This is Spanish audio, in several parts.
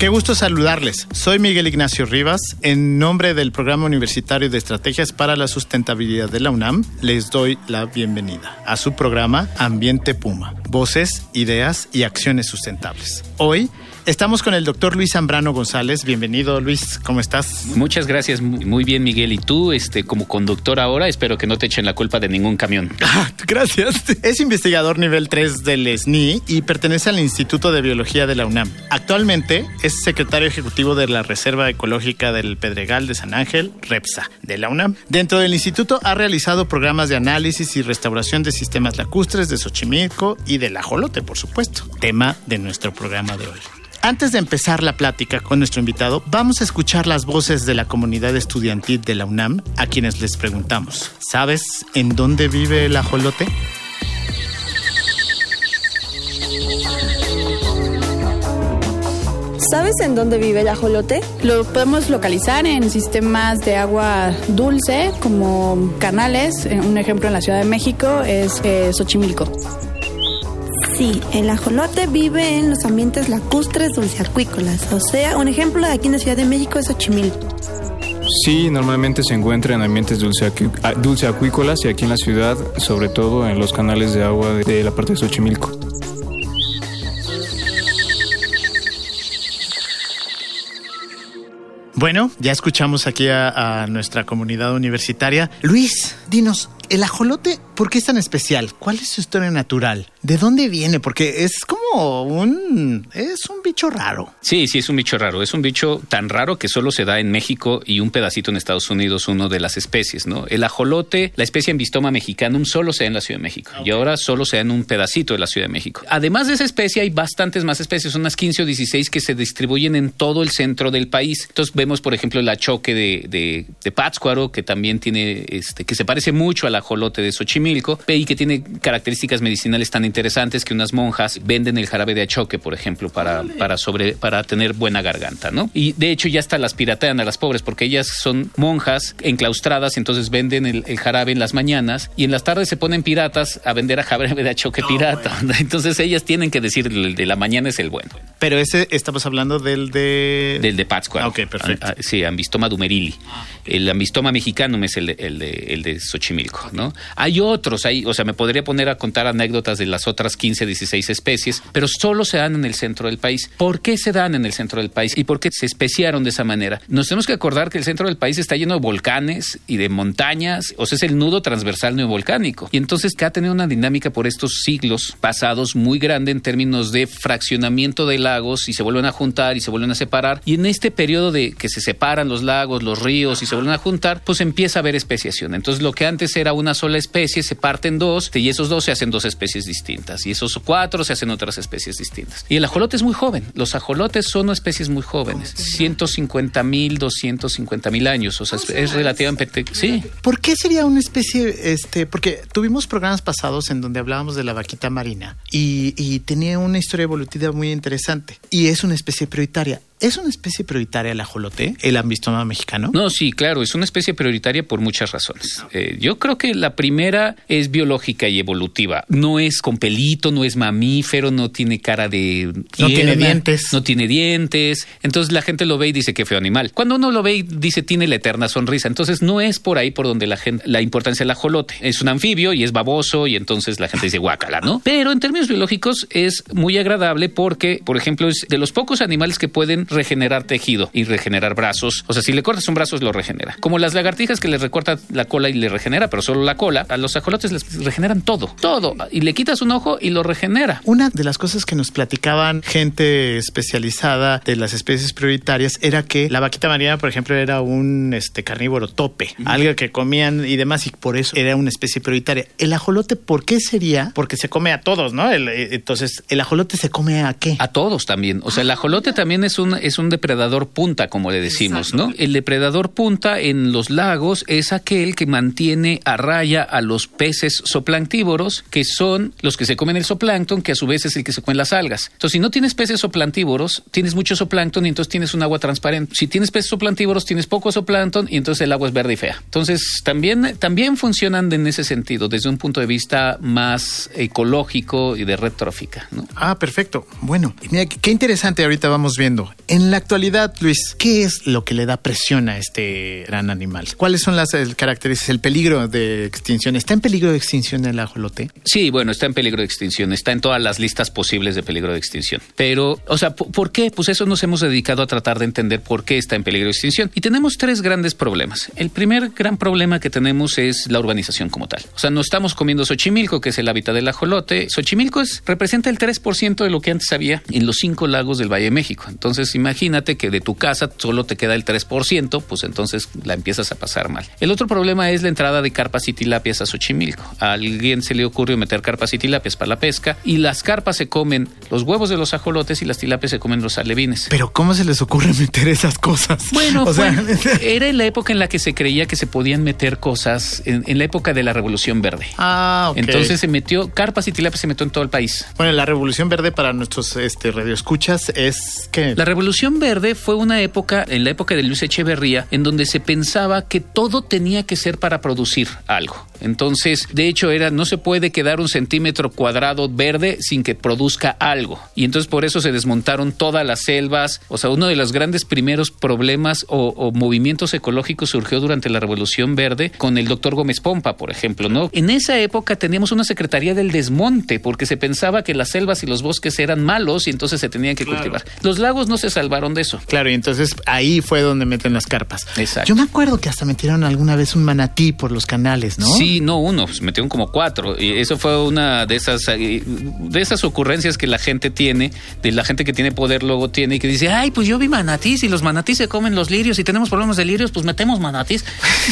Qué gusto saludarles. Soy Miguel Ignacio Rivas. En nombre del Programa Universitario de Estrategias para la Sustentabilidad de la UNAM, les doy la bienvenida a su programa Ambiente Puma. Voces, ideas y acciones sustentables. Hoy Estamos con el doctor Luis Zambrano González. Bienvenido, Luis. ¿Cómo estás? Muchas gracias. Muy bien, Miguel. Y tú, este, como conductor ahora, espero que no te echen la culpa de ningún camión. Ah, gracias. Es investigador nivel 3 del SNI y pertenece al Instituto de Biología de la UNAM. Actualmente es secretario ejecutivo de la Reserva Ecológica del Pedregal de San Ángel, REPSA, de la UNAM. Dentro del instituto ha realizado programas de análisis y restauración de sistemas lacustres de Xochimilco y del ajolote, por supuesto. Tema de nuestro programa de hoy. Antes de empezar la plática con nuestro invitado, vamos a escuchar las voces de la comunidad estudiantil de la UNAM a quienes les preguntamos, ¿sabes en dónde vive el ajolote? ¿Sabes en dónde vive el ajolote? Lo podemos localizar en sistemas de agua dulce como canales. Un ejemplo en la Ciudad de México es eh, Xochimilco. Sí, el ajolote vive en los ambientes lacustres dulceacuícolas. O sea, un ejemplo de aquí en la Ciudad de México es Xochimilco. Sí, normalmente se encuentra en ambientes dulceacuícolas y aquí en la ciudad, sobre todo en los canales de agua de la parte de Xochimilco. Bueno, ya escuchamos aquí a, a, nuestra comunidad universitaria. Luis, dinos, ¿el ajolote por qué es tan especial? ¿Cuál es su historia natural? ¿De dónde viene? Porque es como un... es un bicho raro. Sí, sí, es un bicho raro. Es un bicho tan raro que solo se da en México y un pedacito en Estados Unidos, uno de las especies, ¿no? El ajolote, la especie Ambistoma mexicanum, solo se da en la Ciudad de México. Y ahora solo se da en un pedacito de la Ciudad de México. Además de esa especie, hay bastantes más especies, unas 15 o 16 que se distribuyen en todo el centro del país. Entonces vemos, por ejemplo, el achoque de, de, de Pátzcuaro, que también tiene, este, que se parece mucho al ajolote de Xochimilco, y que tiene características medicinales tan interesantes que unas monjas venden el jarabe de achoque, por ejemplo, para, para, sobre, para tener buena garganta, ¿no? Y de hecho ya hasta las piratean a las pobres porque ellas son monjas enclaustradas, entonces venden el, el jarabe en las mañanas y en las tardes se ponen piratas a vender a jarabe de achoque pirata. Entonces ellas tienen que decir el de la mañana es el bueno. Pero ese estamos hablando del de... Del de Pátzcuaro. Ok, perfecto. Ah, sí, ambistoma dumerili. El ambistoma mexicano es el de, el de, el de Xochimilco, ¿no? Hay otros, hay, o sea, me podría poner a contar anécdotas de las otras 15, 16 especies, pero solo se dan en el centro del país. ¿Por qué se dan en el centro del país y por qué se especiaron de esa manera? Nos tenemos que acordar que el centro del país está lleno de volcanes y de montañas, o sea, es el nudo transversal neovolcánico. Y entonces que ha tenido una dinámica por estos siglos pasados muy grande en términos de fraccionamiento de lagos y se vuelven a juntar y se vuelven a separar. Y en este periodo de que se separan los lagos, los ríos y se vuelven a juntar, pues empieza a haber especiación. Entonces lo que antes era una sola especie se parten dos y esos dos se hacen dos especies distintas y esos cuatro se hacen otras especies distintas. Y el ajolote es muy joven. Los ajolotes son especies muy jóvenes, 150 mil, 250 mil años. O sea, es, es relativamente... Sí. ¿Por qué sería una especie, este, porque tuvimos programas pasados en donde hablábamos de la vaquita marina y, y tenía una historia evolutiva muy interesante y es una especie prioritaria. ¿Es una especie prioritaria el ajolote, el ambistoma mexicano? No, sí, claro, es una especie prioritaria por muchas razones. Eh, yo creo que la primera es biológica y evolutiva. No es con pelito, no es mamífero, no tiene cara de... No tiene dientes. No tiene dientes. Entonces la gente lo ve y dice que feo animal. Cuando uno lo ve y dice tiene la eterna sonrisa. Entonces no es por ahí por donde la gente, la importancia del ajolote. Es un anfibio y es baboso y entonces la gente dice guácala, ¿no? Pero en términos biológicos es muy agradable porque, por ejemplo, es de los pocos animales que pueden regenerar tejido y regenerar brazos. O sea, si le cortas un brazo, lo regenera. Como las lagartijas que le recorta la cola y le regenera, pero solo la cola, a los ajolotes les regeneran todo, todo. Y le quitas un ojo y lo regenera. Una de las cosas que nos platicaban gente especializada de las especies prioritarias era que la vaquita marina, por ejemplo, era un este, carnívoro tope, algo que comían y demás, y por eso era una especie prioritaria. El ajolote, ¿por qué sería? Porque se come a todos, ¿no? Eh, entonces, ¿el ajolote se come a qué? A todos también. O sea, el ajolote también es un, es un depredador punta, como le decimos, ¿no? El depredador punta en los lagos es aquel que mantiene a raya a los peces zooplanctívoros, que son los que se comen el zooplancton, que a su vez es el que se comen las algas. Entonces, si no tienes peces zooplantívoros, tienes mucho zooplancton y entonces tienes un agua transparente. Si tienes peces zooplanctívoros, tienes poco zooplancton y entonces el agua es verde y fea. Entonces, también, también funcionan en ese sentido, desde un punto de vista más ecológico y de red trófica. ¿no? Ah, perfecto. Bueno, mira, qué interesante ahorita vamos viendo. En la actualidad, Luis, ¿qué es lo que le da presión a este gran animal? ¿Cuáles son las características? El peligro de extinción. ¿Está en peligro de extinción el ajolote? Sí, bueno, está en peligro de extinción. Está en todas las listas posibles de peligro de extinción. Pero, o sea, ¿por qué? Pues eso nos hemos dedicado a tratar de entender por qué está en peligro de extinción. Y tenemos tres grandes problemas. El primer gran problema que tenemos es la urbanización como tal. O sea, no estamos comiendo Xochimilco, que es el hábitat del ajolote. Xochimilco es, representa el 3% de lo que antes había en los cinco lagos del Valle de México. Entonces, imagínate que de tu casa solo te queda el 3%, pues entonces la empiezas a pasar mal. El otro problema es la entrada de carpas y tilapias a Xochimilco. A alguien se le ocurrió meter carpas y tilapias para la pesca y las carpas se comen los huevos de los ajolotes y las tilapias se comen los alevines. Pero ¿cómo se les ocurre meter esas cosas? Bueno, era en la época en la que se creía que se podían meter cosas, en, la época de la Revolución Verde. Ah, ok. Entonces se metió, carpas y tilapias se metió en todo el país. Bueno, la Revolución Verde para nuestros este, radioescuchas es que... La Revolución Verde fue una época, en la época de Luis Echeverría, en donde se pensaba que todo tenía que ser para producir algo. Entonces, de hecho, era no se puede quedar un centímetro cuadrado verde sin que produzca algo. Y entonces por eso se desmontaron todas las selvas. O sea, uno de los grandes primeros problemas o, movimientos ecológicos surgió durante la Revolución Verde con el doctor Gómez Pompa, por ejemplo, ¿no? En esa época teníamos una Secretaría del Desmonte porque se pensaba que las selvas y los bosques eran malos y entonces se tenían que cultivar. Los lagos no se salvaron de eso. Claro, y entonces ahí fue donde meten las carpas. Exacto. Yo me acuerdo que hasta metieron alguna vez un manatí por los canales, ¿no? Sí, no uno, pues metieron como cuatro. Y eso fue una de esas, eh, de esas ocurrencias que la gente tiene, de la gente que tiene poder luego tiene y que dice, ay, pues yo vi manatís y los manatís se comen los lirios y tenemos problemas de lirios, pues metemos manatís.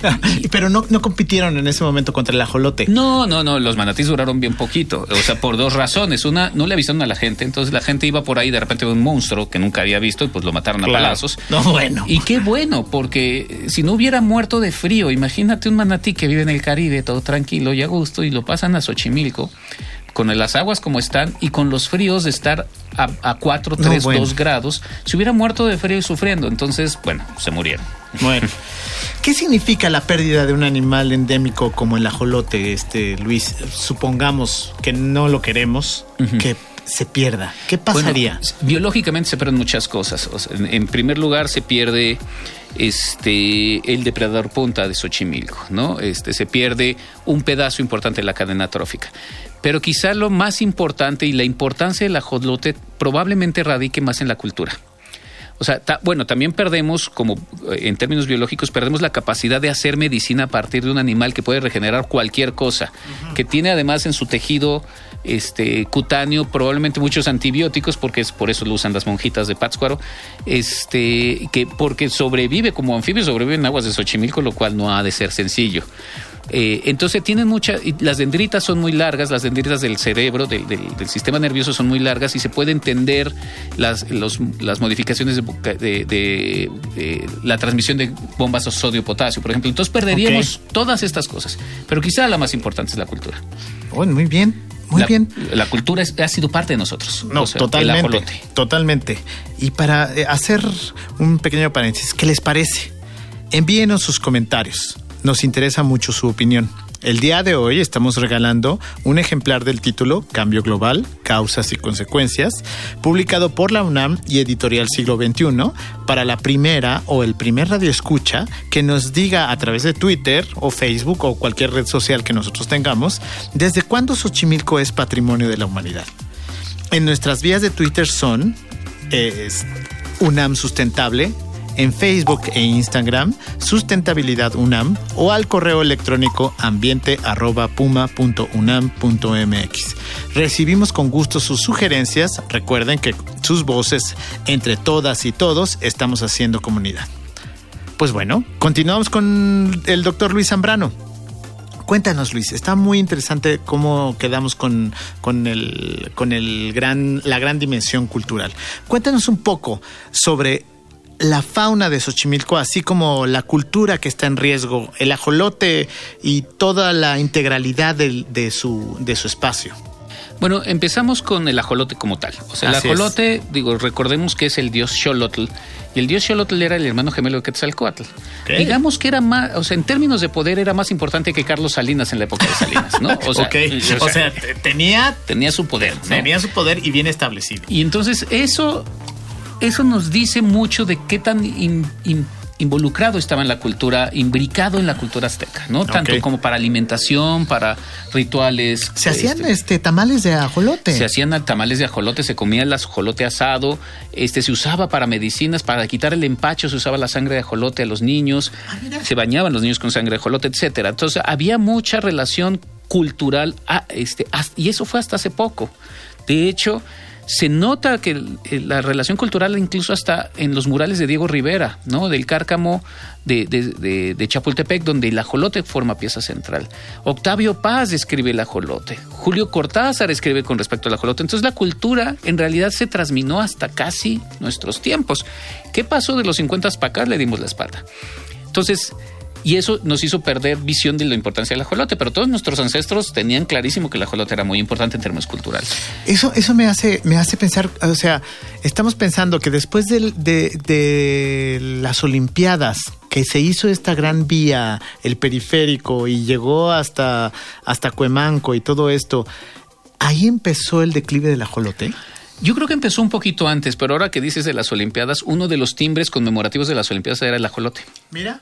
Pero no, no compitieron en ese momento contra el ajolote. No, no, no, los manatís duraron bien poquito. O sea, por dos razones. Una, no le avisaron a la gente, entonces la gente iba por ahí de repente un monstruo que nunca había visto y pues lo mataron a palazos. No, bueno. Y qué bueno, porque si no hubiera muerto de frío, imagínate un manatí que vive en el Caribe todo tranquilo y a gusto y lo pasan a Xochimilco con las aguas como están y con los fríos de estar a, a 4, 3, 2 grados, se hubiera muerto de frío y sufriendo. Entonces, bueno, se murieron. Bueno. ¿Qué significa la pérdida de un animal endémico como el ajolote, este Luis? Supongamos que no lo queremos, que se pierda. ¿Qué pasaría? biológicamente se pierden muchas cosas. en, primer lugar, se pierde este el depredador punta de Xochimilco, ¿no? Este se pierde un pedazo importante de la cadena trófica. Pero quizá lo más importante y la importancia del ajolote probablemente radique más en la cultura. O sea, bueno, también perdemos, como eh, en términos biológicos, perdemos la capacidad de hacer medicina a partir de un animal que puede regenerar cualquier cosa, que tiene además en su tejido este cutáneo probablemente muchos antibióticos porque es por eso lo usan las monjitas de Pátzcuaro este que porque sobrevive como anfibio sobrevive en aguas de Xochimilco lo cual no ha de ser sencillo eh, entonces tienen muchas, las dendritas son muy largas, las dendritas del cerebro, del, sistema nervioso son muy largas y se puede entender las, las modificaciones de, la transmisión de bombas de sodio-potasio, por ejemplo. Entonces perderíamos todas estas cosas, pero quizá la más importante es la cultura. muy bien. Muy bien. La cultura ha sido parte de nosotros. No, totalmente. Totalmente. Y para eh, hacer un pequeño paréntesis, ¿qué les parece? Envíenos sus comentarios nos interesa mucho su opinión. El día de hoy estamos regalando un ejemplar del título Cambio Global, Causas y Consecuencias, publicado por la UNAM y Editorial Siglo XXI, para la primera o el primer radio escucha que nos diga a través de Twitter o Facebook o cualquier red social que nosotros tengamos, desde cuándo Xochimilco es patrimonio de la humanidad. En nuestras vías de Twitter son UNAM Sustentable, en Facebook e Instagram, Sustentabilidad UNAM, o al correo electrónico ambiente.puma.unam.mx. Recibimos con gusto sus sugerencias. Recuerden que sus voces, entre todas y todos, estamos haciendo comunidad. Pues bueno, continuamos con el doctor Luis Zambrano. Cuéntanos, Luis, está muy interesante cómo quedamos con, con, el, con el gran, la gran dimensión cultural. Cuéntanos un poco sobre la fauna de Xochimilco, así como la cultura que está en riesgo, el ajolote y toda la integralidad de, de su, de su espacio. Bueno, empezamos con el ajolote como tal. O sea, el Así ajolote, digo, recordemos que es el dios Xolotl. Y el dios Xolotl era el hermano gemelo de Quetzalcoatl. Digamos que era más, o sea, en términos de poder era más importante que Carlos Salinas en la época de Salinas, ¿no? O sea, o sea, tenía, tenía su poder. ¿no? tenía su poder y bien establecido. Y entonces eso, eso nos dice mucho de qué tan in- in- involucrado estaba en la cultura, imbricado en la cultura azteca, ¿no? Tanto como para alimentación, para rituales. Se hacían este, este, tamales de ajolote. se hacían tamales de ajolote, se comía el ajolote asado, este se usaba para medicinas, para quitar el empacho se usaba la sangre de ajolote a los niños, se bañaban los niños con sangre de ajolote, etcétera. Entonces había mucha relación cultural ah, este, y eso fue hasta hace poco. De hecho, se nota que la relación cultural incluso hasta en los murales de Diego Rivera, ¿no? Del cárcamo de, Chapultepec, donde el ajolote forma pieza central. Octavio Paz escribe el ajolote. Julio Cortázar escribe con respecto al ajolote. Entonces la cultura en realidad se transminó hasta casi nuestros tiempos. ¿Qué pasó de los 50 para acá? Le dimos la espalda. Entonces, y eso nos hizo perder visión de la importancia del ajolote, pero todos nuestros ancestros tenían clarísimo que el ajolote era muy importante en términos culturales. Eso, eso me hace, me hace pensar, o sea, estamos pensando que después de las Olimpiadas, que se hizo esta gran vía, el periférico, y llegó hasta, hasta Cuemanco y todo esto, ahí empezó el declive del ajolote. Yo creo que empezó un poquito antes, pero ahora que dices de las Olimpiadas, uno de los timbres conmemorativos de las Olimpiadas era el ajolote. Mira.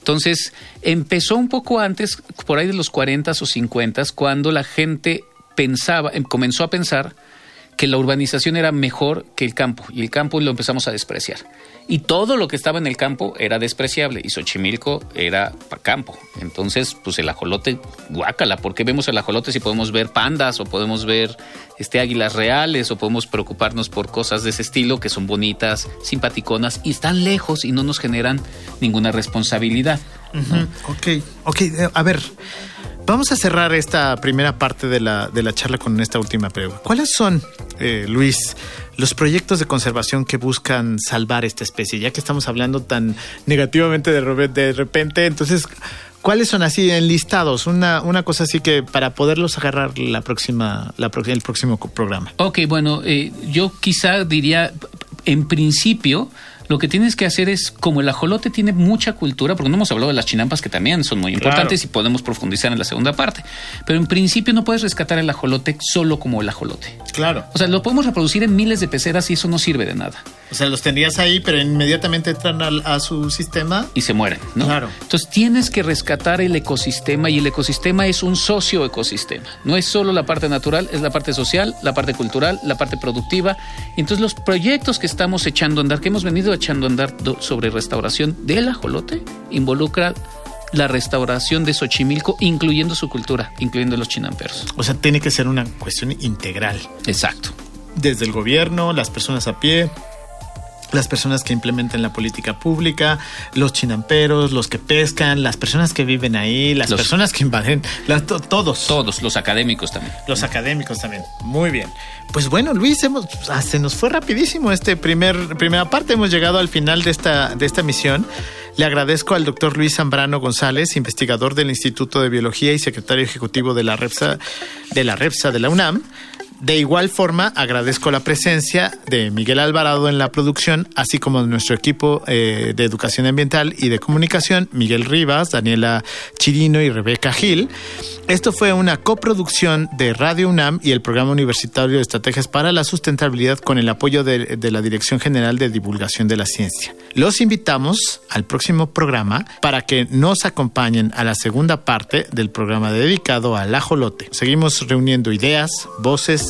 Entonces, empezó un poco antes, por ahí de los 40 o 50, cuando la gente pensaba, em- comenzó a pensar que la urbanización era mejor que el campo, y el campo lo empezamos a despreciar. Y todo lo que estaba en el campo era despreciable, y Xochimilco era pa- campo. Entonces, pues el ajolote, guácala, ¿por qué vemos el ajolote si podemos ver pandas, o podemos ver este, águilas reales, o podemos preocuparnos por cosas de ese estilo que son bonitas, simpaticonas, y están lejos y no nos generan ninguna responsabilidad? Ok, ok, eh, a ver, vamos a cerrar esta primera parte de la, de la charla con esta última pregunta. ¿Cuáles son, eh, Luis, los proyectos de conservación que buscan salvar esta especie? Ya que estamos hablando tan negativamente de, de repente, entonces, ¿cuáles son así enlistados? Una, una cosa así que para poderlos agarrar la próxima, la, el próximo programa. Ok, bueno, eh, yo quizá diría, en principio, lo que tienes que hacer es, como el ajolote tiene mucha cultura, porque no hemos hablado de las chinampas que también son muy importantes y podemos profundizar en la segunda parte, pero en principio no puedes rescatar el ajolote solo como el ajolote. Claro. O sea, lo podemos reproducir en miles de peceras y eso no sirve de nada. O sea, los tendrías ahí, pero inmediatamente entran al- a su sistema. Y se mueren, ¿no? Claro. Entonces tienes que rescatar el ecosistema y el ecosistema es un socioecosistema. No es solo la parte natural, es la parte social, la parte cultural, la parte productiva. Entonces los proyectos que estamos echando a andar, que hemos venido echando a andar sobre restauración del ajolote, involucra la restauración de Xochimilco, incluyendo su cultura, incluyendo los chinamperos. O sea, tiene que ser una cuestión integral. Exacto. desde el gobierno, las personas a pie, las personas que implementan la política pública, los chinamperos, los que pescan, las personas que viven ahí, las Los- personas que invaden, las- to- todos. Todos, los académicos también. Los académicos también. Muy bien. Pues bueno, Luis, hemos, ah, se nos fue rapidísimo este primer primera parte. Hemos llegado al final de esta, de esta misión. Le agradezco al doctor Luis Zambrano González, investigador del Instituto de Biología y secretario ejecutivo de la REPSA de la, REPSA de la UNAM. De igual forma, agradezco la presencia de Miguel Alvarado en la producción, así como de nuestro equipo eh, de educación ambiental y de comunicación, Miguel Rivas, Daniela Chirino y Rebeca Gil. Esto fue una coproducción de Radio UNAM y el Programa Universitario de Estrategias para la Sustentabilidad con el apoyo de, de la Dirección General de Divulgación de la Ciencia. Los invitamos al próximo programa para que nos acompañen a la segunda parte del programa dedicado al ajolote. Seguimos reuniendo ideas, voces